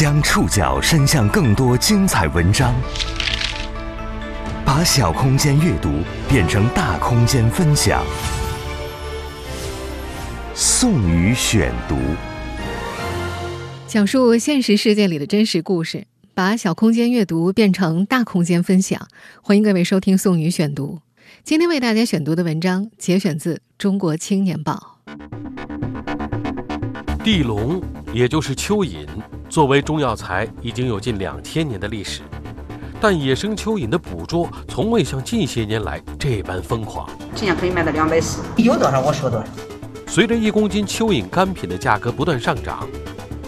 将触角伸向更多精彩文章，把小空间阅读变成大空间分享。宋宇选读，讲述现实世界里的真实故事，把小空间阅读变成大空间分享。欢迎各位收听宋宇选读。今天为大家选读的文章节选自《中国青年报》。地龙，也就是蚯蚓，作为中药材，已经有近两千年的历史。但野生蚯蚓的捕捉，从未像近些年来这般疯狂。今年可以卖到两百四，有多少我说多少。随着一公斤蚯蚓干品的价格不断上涨，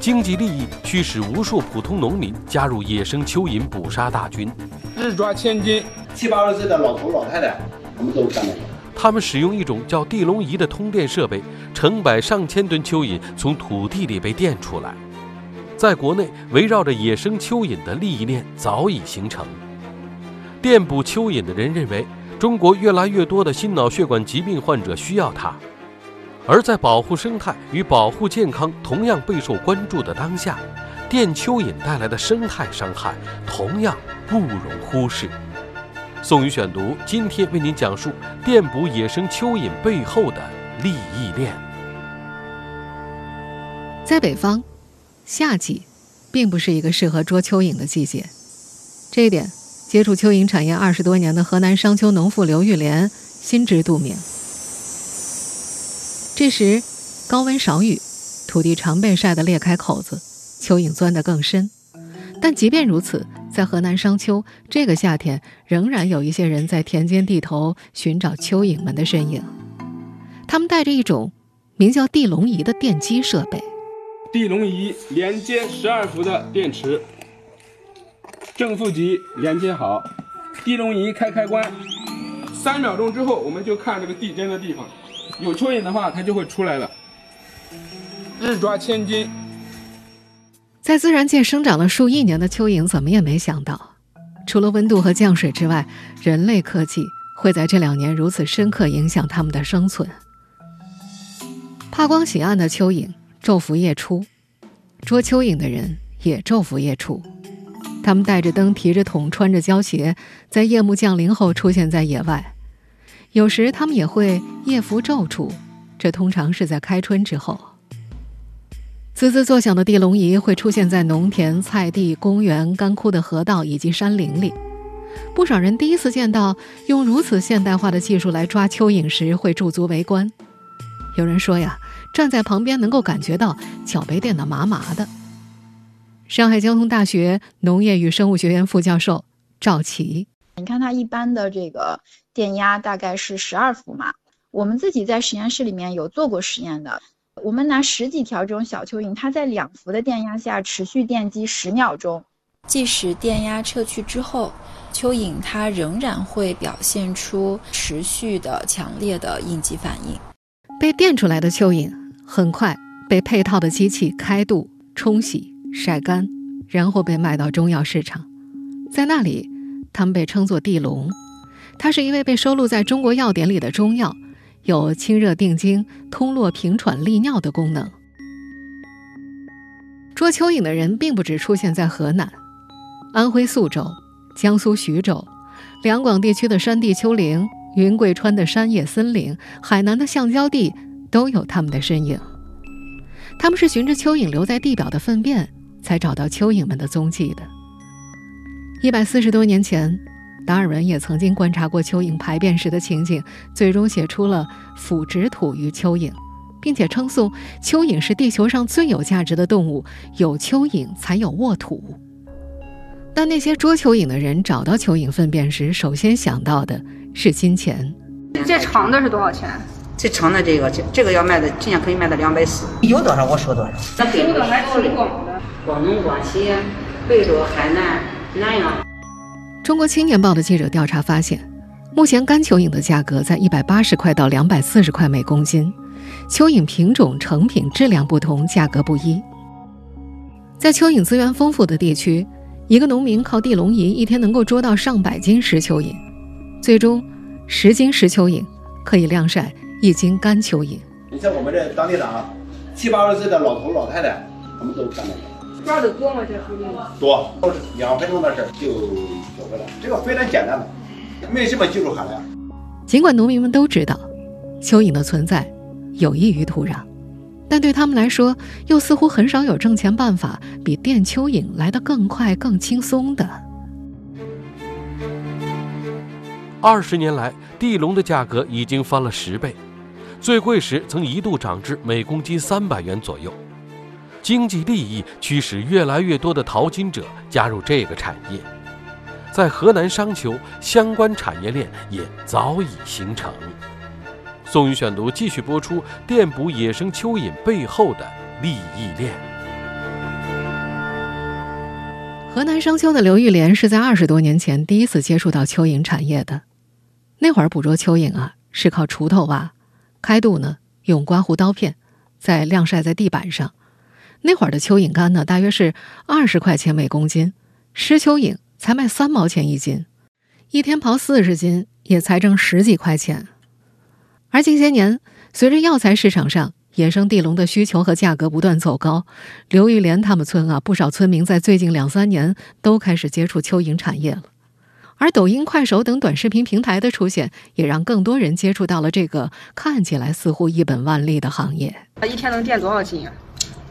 经济利益驱使无数普通农民加入野生蚯蚓捕杀大军。日抓千斤，七八十岁的老头老太太，他们都干得了。他们使用一种叫地龙仪的通电设备，成百上千吨蚯蚓从土地里被电出来。在国内，围绕着野生蚯蚓的利益链早已形成。电捕蚯蚓的人认为，中国越来越多的心脑血管疾病患者需要它。而在保护生态与保护健康同样备受关注的当下，电蚯蚓带来的生态伤害同样不容忽视。宋宇选读今天为您讲述电捕野生蚯蚓背后的利益链。在北方，夏季并不是一个适合捉蚯蚓的季节，这一点，接触蚯蚓产业二十多年的河南商丘农妇刘玉莲心知肚明。这时，高温少雨，土地常被晒得裂开口子，蚯蚓钻得更深。但即便如此，在河南商丘，这个夏天仍然有一些人在田间地头寻找蚯蚓们的身影。他们带着一种名叫地龙仪的电机设备。地龙仪连接十二伏的电池，正负极连接好。地龙仪开开关，三秒钟之后，我们就看这个地针的地方。有蚯蚓的话，它就会出来了。日抓千斤，在自然界生长了数亿年的蚯蚓，怎么也没想到，除了温度和降水之外，人类科技会在这两年如此深刻影响它们的生存。怕光喜暗的蚯蚓昼伏夜出，捉蚯蚓的人也昼伏夜出。他们带着灯，提着桶，穿着胶鞋，在夜幕降临后出现在野外。有时他们也会夜伏昼出，这通常是在开春之后。滋滋作响的地龙仪会出现在农田、菜地、公园、干枯的河道以及山林里。不少人第一次见到用如此现代化的技术来抓蚯蚓时，会驻足围观。有人说呀，站在旁边能够感觉到脚被电得麻麻的。上海交通大学农业与生物学院副教授赵琦。你看它一般的这个电压大概是十二伏嘛，我们自己在实验室里面有做过实验的，我们拿十几条这种小蚯蚓，它在两伏的电压下持续电击十秒钟，即使电压撤去之后，蚯蚓它仍然会表现出持续的强烈的应激反应。被电出来的蚯蚓很快被配套的机器开肚、冲洗、晒干，然后被卖到中药市场，在那里。它们被称作地龙，它是一味被收录在中国药典里的中药，有清热定惊、通络平喘、利尿的功能。捉蚯蚓的人并不只出现在河南、安徽宿州、江苏徐州、两广地区的山地丘陵、云贵川的山野森林、海南的橡胶地都有他们的身影。他们是循着蚯蚓留在地表的粪便，才找到蚯蚓们的踪迹的。一百四十多年前，达尔文也曾经观察过蚯蚓排便时的情景，最终写出了《腐殖土与蚯蚓》，并且称颂蚯蚓是地球上最有价值的动物，有蚯蚓才有沃土。但那些捉蚯蚓的人找到蚯蚓粪便时，首先想到的是金钱。这长的是多少钱？这长的这个，这这个要卖的，今年可以卖到两百四。有多少我说多少。收的还挺广的，广东、广西、贵州、海南。南阳。中国青年报的记者调查发现，目前干蚯蚓的价格在一百八十块到两百四十块每公斤，蚯蚓品种、成品、质量不同，价格不一。在蚯蚓资源丰富的地区，一个农民靠地龙仪一天能够捉到上百斤石蚯蚓，最终十斤石蚯蚓可以晾晒一斤干蚯蚓。你像我们这当地的啊，七八十岁的老头老太太，他们都干。抓的多吗？这附近多，都是两分钟的事就走回来，这个非常简单的，没什么技术含量。尽管农民们都知道蚯蚓的存在有益于土壤，但对他们来说，又似乎很少有挣钱办法比电蚯蚓来得更快、更轻松的。二十年来，地笼的价格已经翻了十倍，最贵时曾一度涨至每公斤三百元左右。经济利益驱使越来越多的淘金者加入这个产业，在河南商丘，相关产业链也早已形成。宋宇选读继续播出：电捕野生蚯蚓背后的利益链。河南商丘的刘玉莲是在二十多年前第一次接触到蚯蚓产业的。那会儿捕捉蚯蚓啊，是靠锄头挖，开肚呢用刮胡刀片，再晾晒在地板上。那会儿的蚯蚓干呢，大约是二十块钱每公斤，湿蚯蚓才卖三毛钱一斤，一天刨四十斤也才挣十几块钱。而近些年，随着药材市场上野生地龙的需求和价格不断走高，刘玉莲他们村啊，不少村民在最近两三年都开始接触蚯蚓产业了。而抖音、快手等短视频平台的出现，也让更多人接触到了这个看起来似乎一本万利的行业。一天能垫多少斤啊？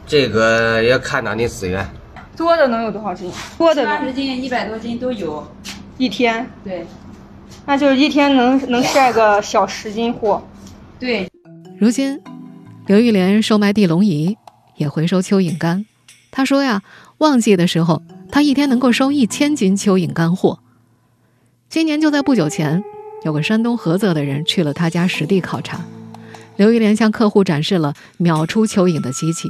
这个要看到你资源，多的能有多少斤？多的八十斤、一百多斤都有。一天？对。那就是一天能能晒个小十斤货。对。如今，刘玉莲售卖地龙仪，也回收蚯蚓干。他说呀，旺季的时候，他一天能够收一千斤蚯蚓干货。今年就在不久前，有个山东菏泽的人去了他家实地考察，刘玉莲向客户展示了秒出蚯蚓的机器。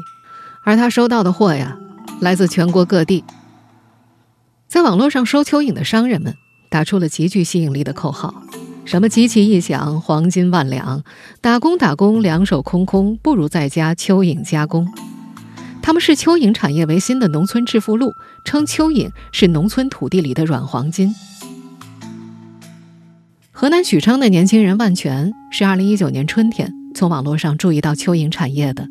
而他收到的货呀，来自全国各地。在网络上收蚯蚓的商人们打出了极具吸引力的口号：“什么机器一响，黄金万两，打工打工两手空空，不如在家蚯蚓加工。”他们视蚯蚓产业为新的农村致富路，称蚯蚓是农村土地里的软黄金。河南许昌的年轻人万全是2019年春天从网络上注意到蚯蚓产业的。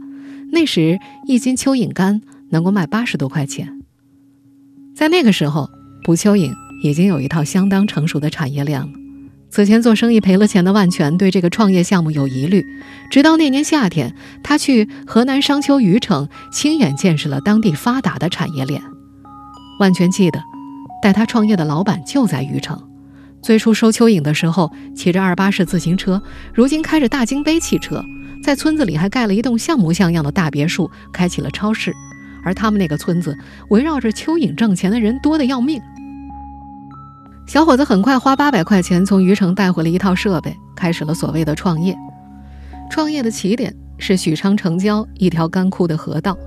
那时，一斤蚯蚓干能够卖八十多块钱。在那个时候，捕蚯蚓已经有一套相当成熟的产业链了。此前做生意赔了钱的万全对这个创业项目有疑虑，直到那年夏天，他去河南商丘虞城，亲眼见识了当地发达的产业链。万全记得，带他创业的老板就在虞城。最初收蚯蚓的时候，骑着二八式自行车，如今开着大金杯汽车。在村子里还盖了一栋像模像样的大别墅，开起了超市。而他们那个村子围绕着蚯蚓挣钱的人多得要命。小伙子很快花八百块钱从虞城带回了一套设备，开始了所谓的创业。创业的起点是许昌城郊一条干枯的河道。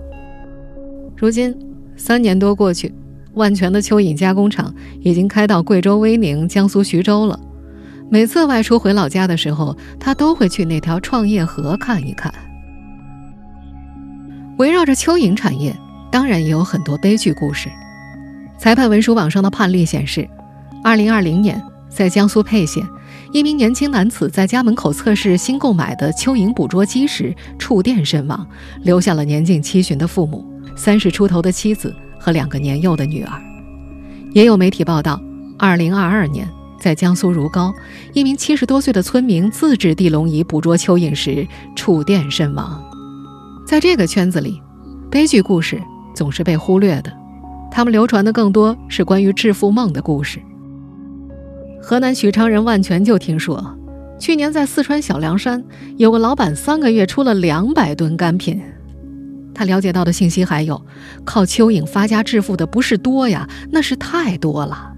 如今三年多过去，万全的蚯蚓加工厂已经开到贵州威宁、江苏徐州了。每次外出回老家的时候，他都会去那条创业河看一看。围绕着蚯蚓产业，当然也有很多悲剧故事。裁判文书网上的判例显示，2020年，在江苏沛县，一名年轻男子在家门口测试新购买的蚯蚓捕捉机时触电身亡，留下了年近七旬的父母、三十出头的妻子和两个年幼的女儿。也有媒体报道，2022年。在江苏如皋，一名七十多岁的村民自制地笼仪捕捉蚯蚓时触电身亡。在这个圈子里，悲剧故事总是被忽略的，他们流传的更多是关于致富梦的故事。河南许昌人万全就听说，去年在四川小凉山有个老板三个月出了两百吨干品。他了解到的信息还有，靠蚯蚓发家致富的不是多呀，那是太多了。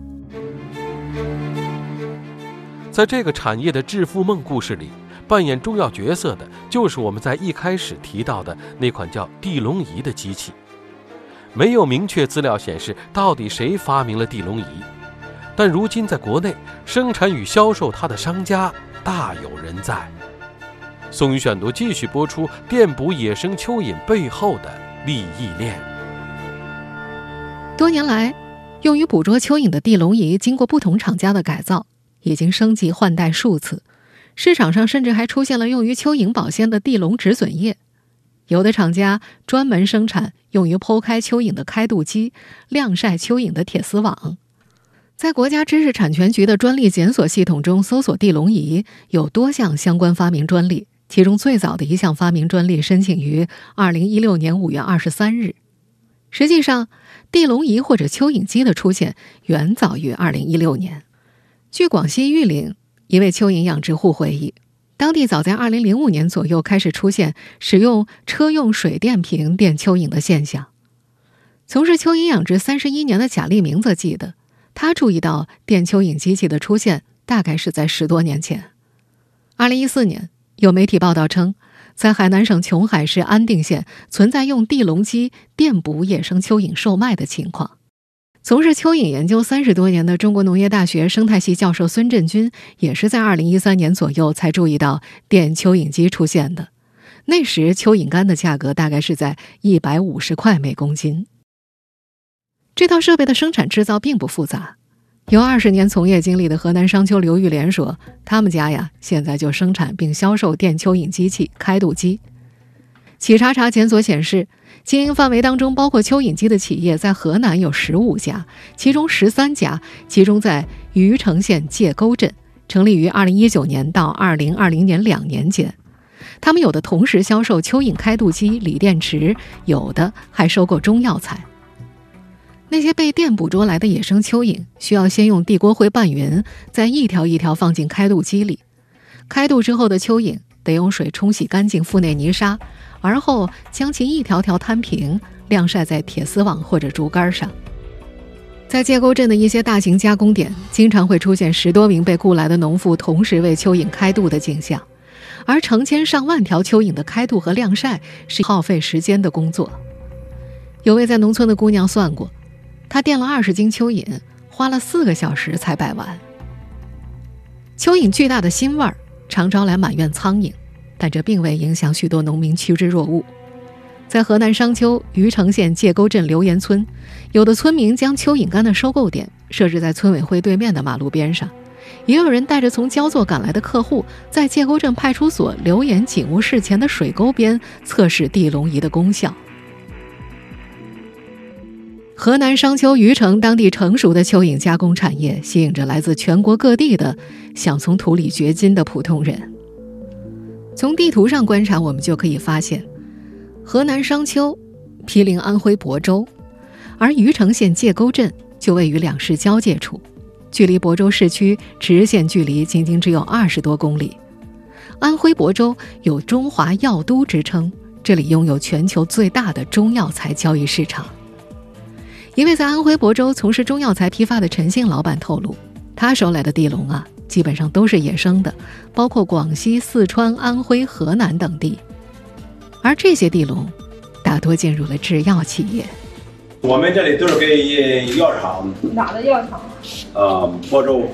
在这个产业的致富梦故事里，扮演重要角色的就是我们在一开始提到的那款叫地龙仪的机器。没有明确资料显示到底谁发明了地龙仪，但如今在国内生产与销售它的商家大有人在。宋宇选读继续播出：电捕野生蚯蚓背后的利益链。多年来，用于捕捉蚯蚓的地笼仪经过不同厂家的改造。已经升级换代数次，市场上甚至还出现了用于蚯蚓保鲜的地笼止损液。有的厂家专门生产用于剖开蚯蚓的开肚机、晾晒蚯蚓的铁丝网。在国家知识产权局的专利检索系统中，搜索地龙仪有多项相关发明专利，其中最早的一项发明专利申请于二零一六年五月二十三日。实际上，地龙仪或者蚯蚓机的出现远早于二零一六年。据广西玉林一位蚯蚓养殖户回忆，当地早在二零零五年左右开始出现使用车用水电瓶电蚯蚓的现象。从事蚯蚓养殖三十一年的贾立明则记得。他注意到电蚯蚓机器的出现，大概是在十多年前。二零一四年，有媒体报道称，在海南省琼海市安定县存在用地笼机电捕野生蚯蚓售卖的情况。从事蚯蚓研究三十多年的中国农业大学生态系教授孙振军，也是在二零一三年左右才注意到电蚯蚓机出现的。那时，蚯蚓干的价格大概是在一百五十块每公斤。这套设备的生产制造并不复杂。有二十年从业经历的河南商丘刘玉莲说：“他们家呀，现在就生产并销售电蚯蚓机器开肚机。”企查查检索显示，经营范围当中包括蚯蚓机的企业在河南有十五家，其中十三家集中在虞城县界沟镇，成立于二零一九年到二零二零年两年间。他们有的同时销售蚯蚓开肚机、锂电池，有的还收购中药材。那些被电捕捉来的野生蚯蚓，需要先用地锅灰拌匀，再一条一条放进开肚机里。开肚之后的蚯蚓得用水冲洗干净腹内泥沙，而后将其一条条摊平，晾晒在铁丝网或者竹竿上。在界沟镇的一些大型加工点，经常会出现十多名被雇来的农妇同时为蚯蚓开肚的景象，而成千上万条蚯蚓的开肚和晾晒是耗费时间的工作。有位在农村的姑娘算过。他垫了二十斤蚯蚓，花了四个小时才摆完。蚯蚓巨大的腥味儿常招来满院苍蝇，但这并未影响许多农民趋之若鹜。在河南商丘虞城县界沟镇刘岩村，有的村民将蚯蚓干的收购点设置在村委会对面的马路边上，也有人带着从焦作赶来的客户，在界沟镇派出所刘岩警务室前的水沟边测试地龙仪的功效。河南商丘虞城当地成熟的蚯蚓加工产业，吸引着来自全国各地的想从土里掘金的普通人。从地图上观察，我们就可以发现，河南商丘毗邻安徽亳州，而虞城县界沟镇就位于两市交界处，距离亳州市区直线距离仅仅只有二十多公里。安徽亳州有“中华药都”之称，这里拥有全球最大的中药材交易市场。一位在安徽亳州从事中药材批发的陈姓老板透露，他收来的地龙啊，基本上都是野生的，包括广西、四川、安徽、河南等地。而这些地龙，大多进入了制药企业。我们这里都是给药厂。哪的药厂？呃，亳州、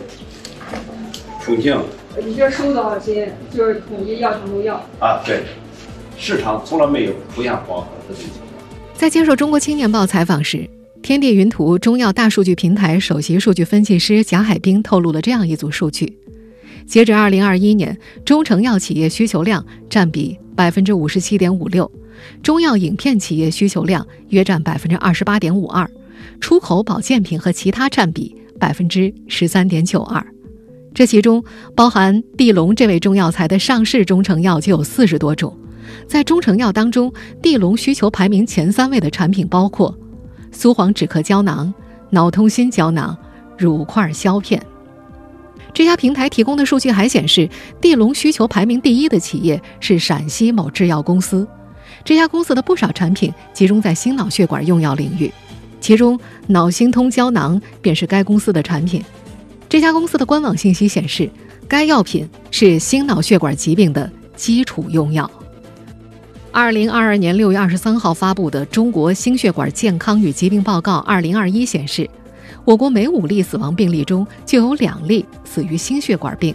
重庆。你这收多少斤？就是统一药厂都要。啊，对，市场从来没有出现饱和的情况。在接受《中国青年报》采访时。天地云图中药大数据平台首席数据分析师贾海滨透露了这样一组数据：截止二零二一年，中成药企业需求量占比百分之五十七点五六，中药饮片企业需求量约占百分之二十八点五二，出口保健品和其他占比百分之十三点九二。这其中包含地龙这味中药材的上市中成药就有四十多种。在中成药当中，地龙需求排名前三位的产品包括。苏黄止咳胶囊、脑通心胶囊、乳块消片。这家平台提供的数据还显示，地龙需求排名第一的企业是陕西某制药公司。这家公司的不少产品集中在心脑血管用药领域，其中脑心通胶囊便是该公司的产品。这家公司的官网信息显示，该药品是心脑血管疾病的基础用药。二零二二年六月二十三号发布的《中国心血管健康与疾病报告（二零二一）》显示，我国每五例死亡病例中就有两例死于心血管病。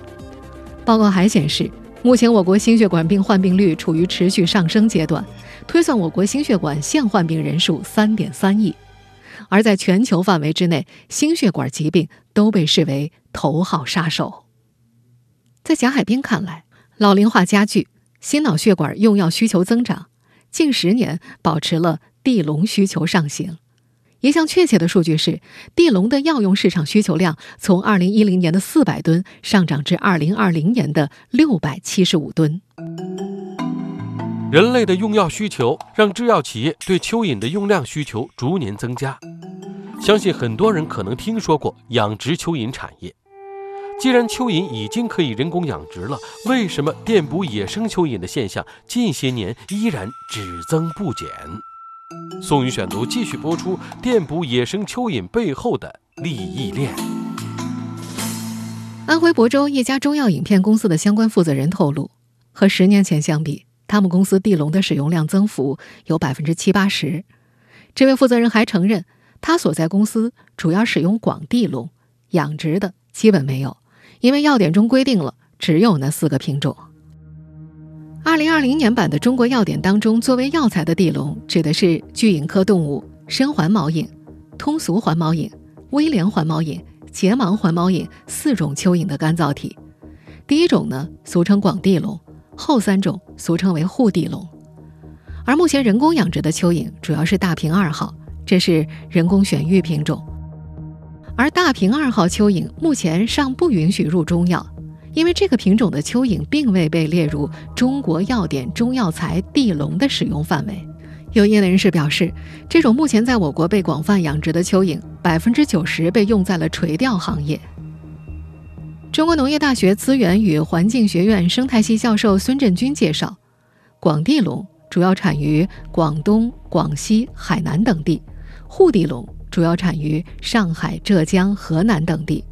报告还显示，目前我国心血管病患病率处于持续上升阶段，推算我国心血管现患病人数三点三亿。而在全球范围之内，心血管疾病都被视为头号杀手。在贾海滨看来，老龄化加剧。心脑血管用药需求增长，近十年保持了地龙需求上行。一项确切的数据是，地龙的药用市场需求量从2010年的400吨上涨至2020年的675吨。人类的用药需求让制药企业对蚯蚓的用量需求逐年增加。相信很多人可能听说过养殖蚯蚓产业。既然蚯蚓已经可以人工养殖了，为什么电捕野生蚯蚓的现象近些年依然只增不减？宋宇选读继续播出电捕野生蚯蚓背后的利益链。安徽亳州一家中药饮片公司的相关负责人透露，和十年前相比，他们公司地龙的使用量增幅有百分之七八十。这位负责人还承认，他所在公司主要使用广地龙，养殖的基本没有。因为药典中规定了，只有那四个品种。二零二零年版的中国药典当中，作为药材的地龙指的是巨蚓科动物深环毛蚓、通俗环毛蚓、威廉环毛蚓、睫盲环毛蚓四种蚯蚓的干燥体。第一种呢，俗称广地龙；后三种俗称为护地龙。而目前人工养殖的蚯蚓主要是大平二号，这是人工选育品种。而大平二号蚯蚓目前尚不允许入中药，因为这个品种的蚯蚓并未被列入中国药典中药材地龙的使用范围。有业内人士表示，这种目前在我国被广泛养殖的蚯蚓，百分之九十被用在了垂钓行业。中国农业大学资源与环境学院生态系教授孙振军介绍，广地龙主要产于广东、广西、海南等地，沪地龙。主要产于上海、浙江、河南等地。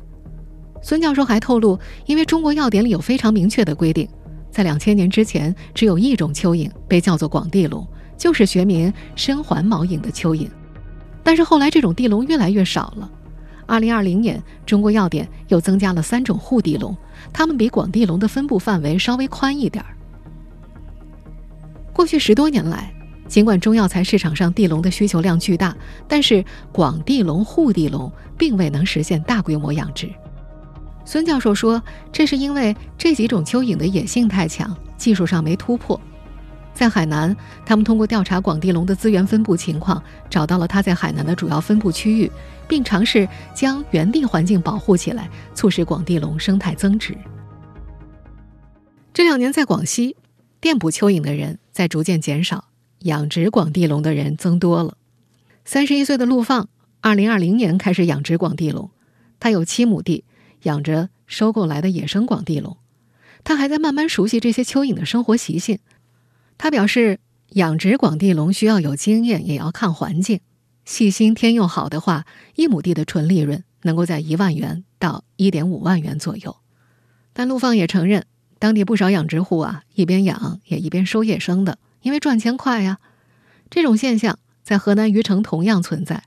孙教授还透露，因为中国药典里有非常明确的规定，在两千年之前，只有一种蚯蚓被叫做广地龙，就是学名深环毛蚓的蚯蚓。但是后来这种地龙越来越少了。二零二零年，中国药典又增加了三种护地龙，它们比广地龙的分布范围稍微宽一点儿。过去十多年来。尽管中药材市场上地龙的需求量巨大，但是广地龙、护地龙并未能实现大规模养殖。孙教授说，这是因为这几种蚯蚓的野性太强，技术上没突破。在海南，他们通过调查广地龙的资源分布情况，找到了它在海南的主要分布区域，并尝试将原地环境保护起来，促使广地龙生态增值。这两年，在广西，电捕蚯蚓的人在逐渐减少。养殖广地龙的人增多了。三十一岁的陆放，二零二零年开始养殖广地龙。他有七亩地，养着收购来的野生广地龙。他还在慢慢熟悉这些蚯蚓的生活习性。他表示，养殖广地龙需要有经验，也要看环境。细心天又好的话，一亩地的纯利润能够在一万元到一点五万元左右。但陆放也承认，当地不少养殖户啊，一边养也一边收野生的。因为赚钱快呀，这种现象在河南虞城同样存在。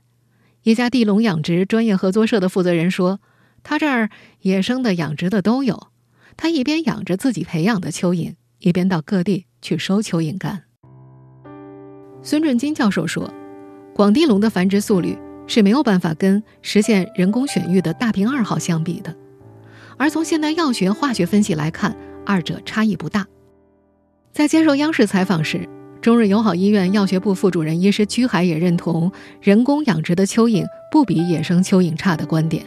一家地龙养殖专业合作社的负责人说：“他这儿野生的、养殖的都有。他一边养着自己培养的蚯蚓，一边到各地去收蚯蚓干。”孙振金教授说：“广地龙的繁殖速率是没有办法跟实现人工选育的大平二号相比的，而从现代药学、化学分析来看，二者差异不大。”在接受央视采访时，中日友好医院药学部副主任医师居海也认同人工养殖的蚯蚓不比野生蚯蚓差的观点。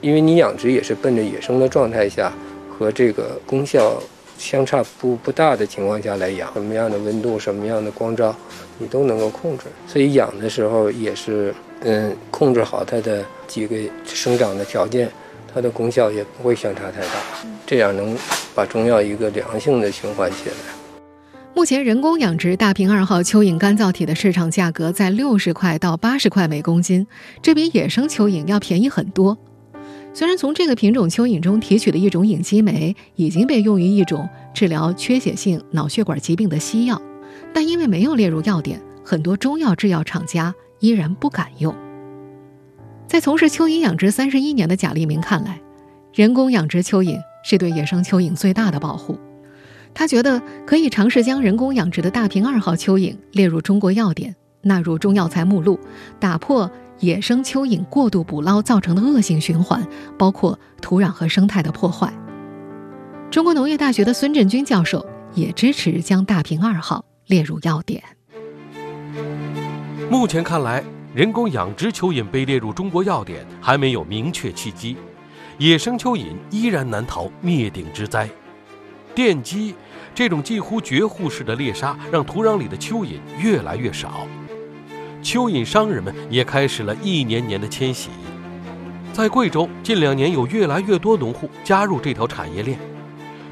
因为你养殖也是奔着野生的状态下和这个功效相差不不大的情况下来养，什么样的温度、什么样的光照，你都能够控制。所以养的时候也是，嗯，控制好它的几个生长的条件，它的功效也不会相差太大，这样能把中药一个良性的循环起来。目前，人工养殖大平二号蚯蚓干燥体的市场价格在六十块到八十块每公斤，这比野生蚯蚓要便宜很多。虽然从这个品种蚯蚓中提取的一种隐激酶已经被用于一种治疗缺血性脑血管疾病的西药，但因为没有列入药典，很多中药制药厂家依然不敢用。在从事蚯蚓养殖三十一年的贾立明看来，人工养殖蚯蚓是对野生蚯蚓最大的保护。他觉得可以尝试将人工养殖的大平二号蚯蚓列入中国药典，纳入中药材目录，打破野生蚯蚓过度捕捞造成的恶性循环，包括土壤和生态的破坏。中国农业大学的孙振军教授也支持将大平二号列入药典。目前看来，人工养殖蚯蚓被列入中国药典还没有明确契机，野生蚯蚓依然难逃灭顶之灾。电击这种近乎绝户式的猎杀，让土壤里的蚯蚓越来越少，蚯蚓商人们也开始了一年年的迁徙。在贵州，近两年有越来越多农户加入这条产业链。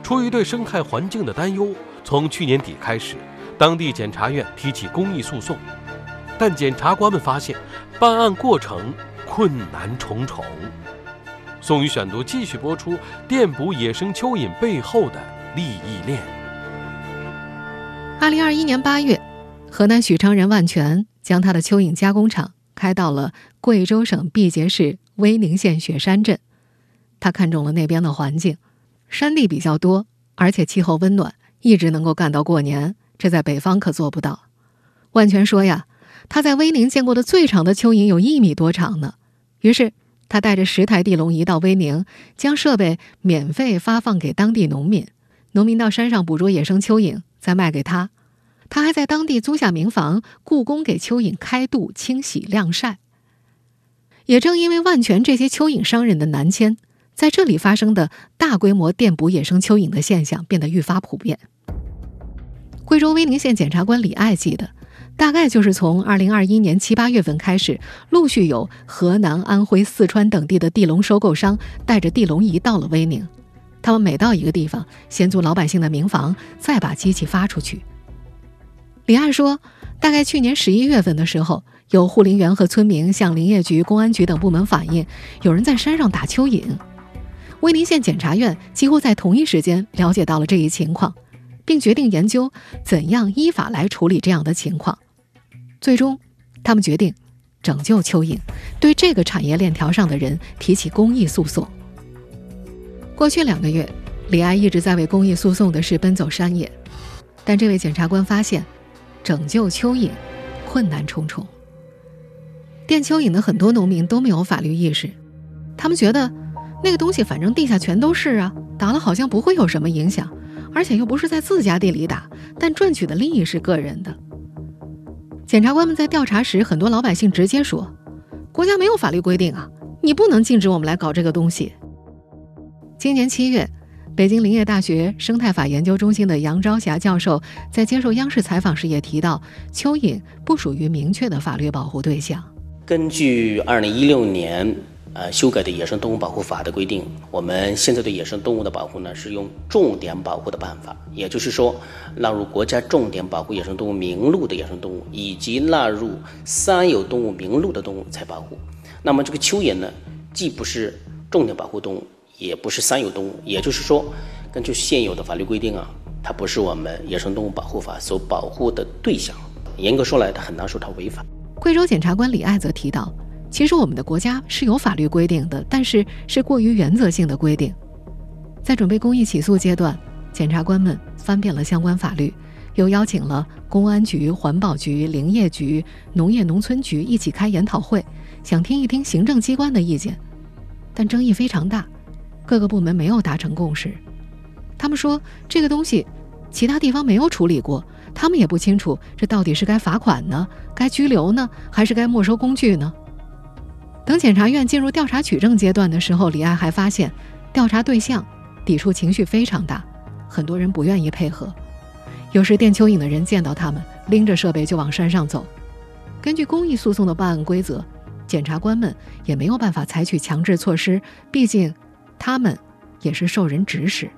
出于对生态环境的担忧，从去年底开始，当地检察院提起公益诉讼。但检察官们发现，办案过程困难重重。宋宇选读继续播出：电捕野生蚯蚓背后的利益链。二零二一年八月，河南许昌人万全将他的蚯蚓加工厂开到了贵州省毕节市威宁县雪山镇。他看中了那边的环境，山地比较多，而且气候温暖，一直能够干到过年。这在北方可做不到。万全说呀。他在威宁见过的最长的蚯蚓有一米多长呢。于是他带着十台地笼仪到威宁，将设备免费发放给当地农民。农民到山上捕捉野生蚯蚓，再卖给他。他还在当地租下民房，雇工给蚯蚓开肚、清洗、晾晒。也正因为万全这些蚯蚓商人的南迁，在这里发生的大规模电捕野生蚯蚓的现象变得愈发普遍。贵州威宁县检察官李爱记得。大概就是从二零二一年七八月份开始，陆续有河南、安徽、四川等地的地笼收购商带着地笼仪到了威宁。他们每到一个地方，先租老百姓的民房，再把机器发出去。李爱说，大概去年十一月份的时候，有护林员和村民向林业局、公安局等部门反映，有人在山上打蚯蚓。威宁县检察院几乎在同一时间了解到了这一情况，并决定研究怎样依法来处理这样的情况。最终，他们决定拯救蚯蚓，对这个产业链条上的人提起公益诉讼。过去两个月，李艾一直在为公益诉讼的事奔走山野，但这位检察官发现，拯救蚯蚓困难重重。电蚯蚓的很多农民都没有法律意识，他们觉得那个东西反正地下全都是啊，打了好像不会有什么影响，而且又不是在自家地里打，但赚取的利益是个人的。检察官们在调查时，很多老百姓直接说：“国家没有法律规定啊，你不能禁止我们来搞这个东西。”今年七月，北京林业大学生态法研究中心的杨朝霞教授在接受央视采访时也提到，蚯蚓不属于明确的法律保护对象。根据二零一六年。呃，修改的野生动物保护法的规定，我们现在对野生动物的保护呢，是用重点保护的办法，也就是说，纳入国家重点保护野生动物名录的野生动物，以及纳入三有动物名录的动物才保护。那么这个蚯蚓呢，既不是重点保护动物，也不是三有动物，也就是说，根据现有的法律规定啊，它不是我们野生动物保护法所保护的对象。严格说来，它很难说它违法。贵州检察官李爱则提到。其实我们的国家是有法律规定的，但是是过于原则性的规定。在准备公益起诉阶段，检察官们翻遍了相关法律，又邀请了公安局、环保局、林业局、农业农村局一起开研讨会，想听一听行政机关的意见。但争议非常大，各个部门没有达成共识。他们说这个东西其他地方没有处理过，他们也不清楚这到底是该罚款呢，该拘留呢，还是该没收工具呢？等检察院进入调查取证阶段的时候，李爱还发现，调查对象抵触情绪非常大，很多人不愿意配合。有时电蚯蚓的人见到他们，拎着设备就往山上走。根据公益诉讼的办案规则，检察官们也没有办法采取强制措施，毕竟他们也是受人指使。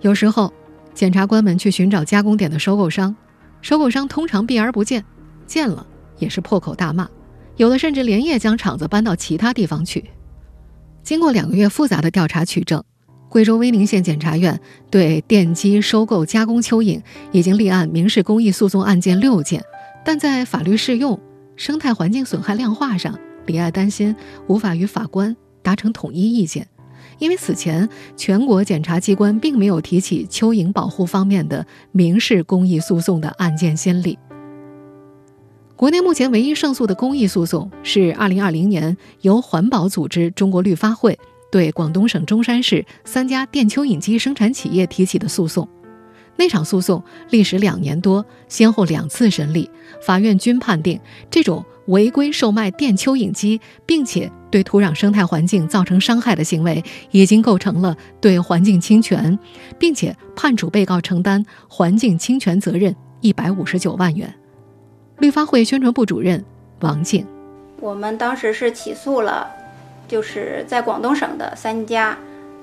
有时候，检察官们去寻找加工点的收购商，收购商通常避而不见，见了也是破口大骂。有的甚至连夜将厂子搬到其他地方去。经过两个月复杂的调查取证，贵州威宁县检察院对电机收购加工蚯蚓已经立案民事公益诉讼案件六件，但在法律适用、生态环境损害量化上，李爱担心无法与法官达成统一意见，因为此前全国检察机关并没有提起蚯蚓保护方面的民事公益诉讼的案件先例。国内目前唯一胜诉的公益诉讼是2020年由环保组织中国绿发会对广东省中山市三家电蚯蚓机生产企业提起的诉讼。那场诉讼历时两年多，先后两次审理，法院均判定这种违规售卖电蚯蚓机，并且对土壤生态环境造成伤害的行为，已经构成了对环境侵权，并且判处被告承担环境侵权责任一百五十九万元。绿发会宣传部主任王静，我们当时是起诉了，就是在广东省的三家。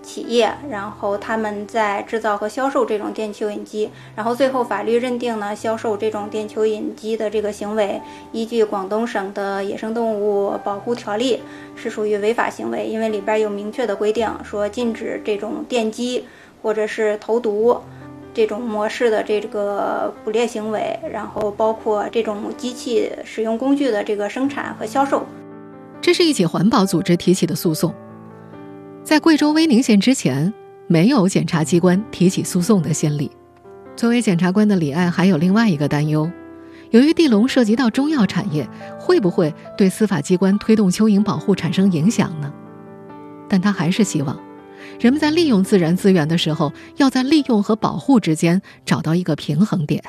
企业，然后他们在制造和销售这种电蚯蚓机，然后最后法律认定呢，销售这种电蚯蚓机的这个行为，依据广东省的野生动物保护条例是属于违法行为，因为里边有明确的规定，说禁止这种电击或者是投毒这种模式的这个捕猎行为，然后包括这种机器使用工具的这个生产和销售。这是一起环保组织提起的诉讼。在贵州威宁县之前，没有检察机关提起诉讼的先例。作为检察官的李爱还有另外一个担忧：由于地龙涉及到中药产业，会不会对司法机关推动蚯蚓保护产生影响呢？但他还是希望，人们在利用自然资源的时候，要在利用和保护之间找到一个平衡点。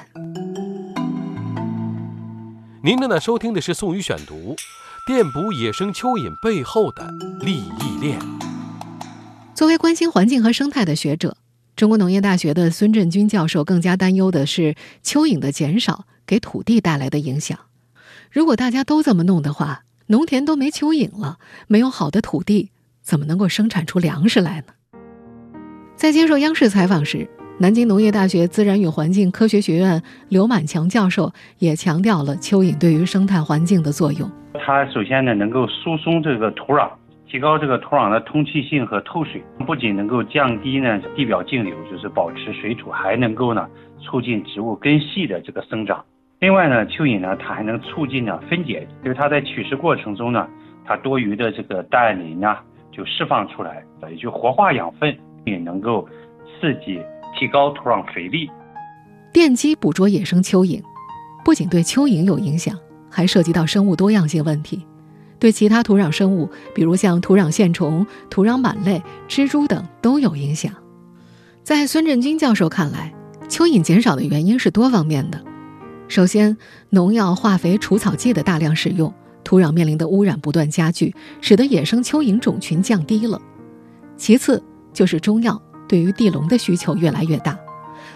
您正在收听的是《宋宇选读》，电捕野生蚯蚓背后的利益链。作为关心环境和生态的学者，中国农业大学的孙振军教授更加担忧的是蚯蚓的减少给土地带来的影响。如果大家都这么弄的话，农田都没蚯蚓了，没有好的土地，怎么能够生产出粮食来呢？在接受央视采访时，南京农业大学自然与环境科学学院刘满强教授也强调了蚯蚓对于生态环境的作用。它首先呢，能够疏松这个土壤。提高这个土壤的通气性和透水，不仅能够降低呢地表径流，就是保持水土，还能够呢促进植物根系的这个生长。另外呢，蚯蚓呢它还能促进呢分解，就是它在取食过程中呢，它多余的这个氮磷啊就释放出来，也就活化养分，也能够刺激提高土壤肥力。电击捕捉野生蚯蚓，不仅对蚯蚓有影响，还涉及到生物多样性问题。对其他土壤生物，比如像土壤线虫、土壤螨类、蜘蛛等都有影响。在孙振军教授看来，蚯蚓减少的原因是多方面的。首先，农药、化肥、除草剂的大量使用，土壤面临的污染不断加剧，使得野生蚯蚓种群降低了。其次，就是中药对于地龙的需求越来越大。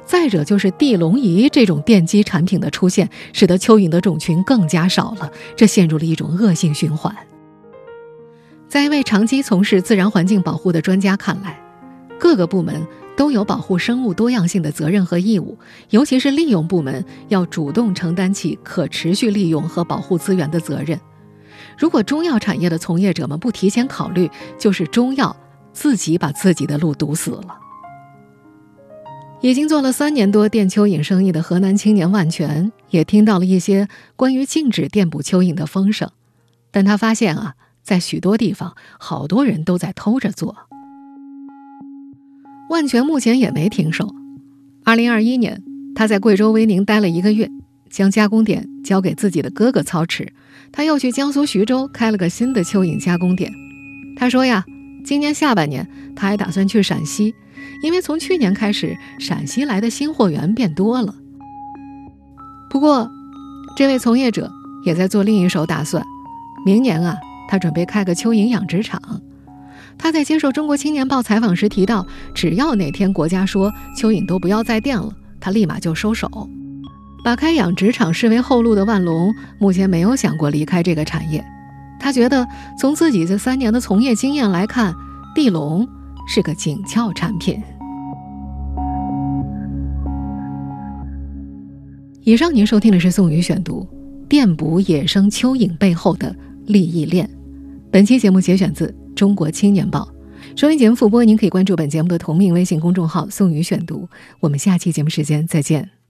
再者就是地龙仪这种电击产品的出现，使得蚯蚓的种群更加少了，这陷入了一种恶性循环。在一位长期从事自然环境保护的专家看来，各个部门都有保护生物多样性的责任和义务，尤其是利用部门要主动承担起可持续利用和保护资源的责任。如果中药产业的从业者们不提前考虑，就是中药自己把自己的路堵死了。已经做了三年多电蚯蚓生意的河南青年万全，也听到了一些关于禁止电捕蚯蚓的风声，但他发现啊，在许多地方，好多人都在偷着做。万全目前也没停手。二零二一年，他在贵州威宁待了一个月，将加工点交给自己的哥哥操持，他又去江苏徐州开了个新的蚯蚓加工点。他说呀，今年下半年他还打算去陕西。因为从去年开始，陕西来的新货源变多了。不过，这位从业者也在做另一手打算。明年啊，他准备开个蚯蚓养殖场。他在接受《中国青年报》采访时提到，只要哪天国家说蚯蚓都不要再电了，他立马就收手。把开养殖场视为后路的万隆，目前没有想过离开这个产业。他觉得，从自己这三年的从业经验来看，地龙。是个紧俏产品。以上您收听的是宋宇选读《电捕野生蚯蚓背后的利益链》，本期节目节选自《中国青年报》。收音节目复播，您可以关注本节目的同名微信公众号“宋宇选读”。我们下期节目时间再见。